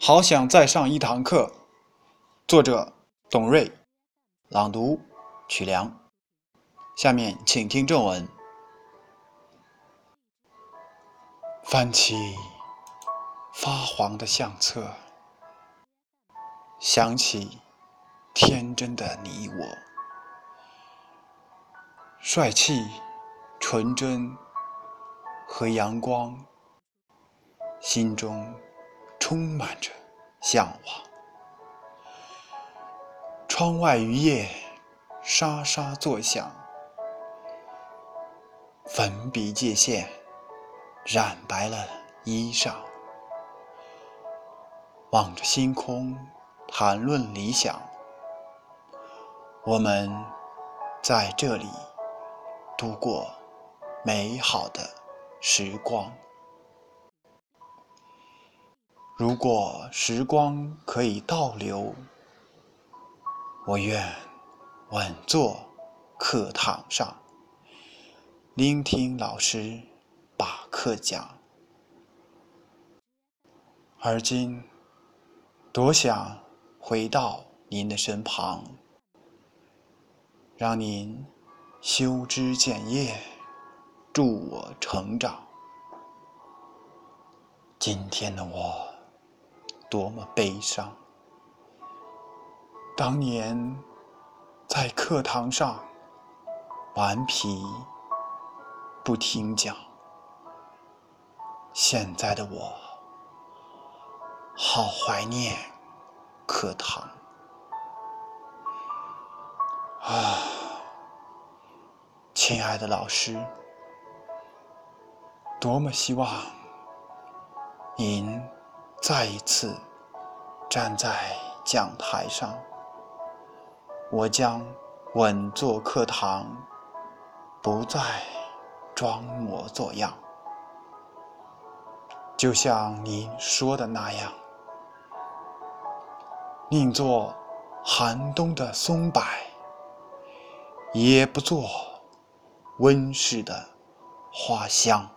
好想再上一堂课。作者：董瑞，朗读：曲良。下面请听正文。翻起发黄的相册，想起天真的你我，帅气、纯真和阳光，心中。充满着向往。窗外雨夜沙沙作响，粉笔界线染白了衣裳。望着星空，谈论理想。我们在这里度过美好的时光。如果时光可以倒流，我愿稳坐课堂上，聆听老师把课讲。而今，多想回到您的身旁，让您修枝剪叶，助我成长。今天的我。多么悲伤！当年在课堂上顽皮不听讲，现在的我好怀念课堂啊！亲爱的老师，多么希望您。再一次站在讲台上，我将稳坐课堂，不再装模作样。就像您说的那样，宁做寒冬的松柏，也不做温室的花香。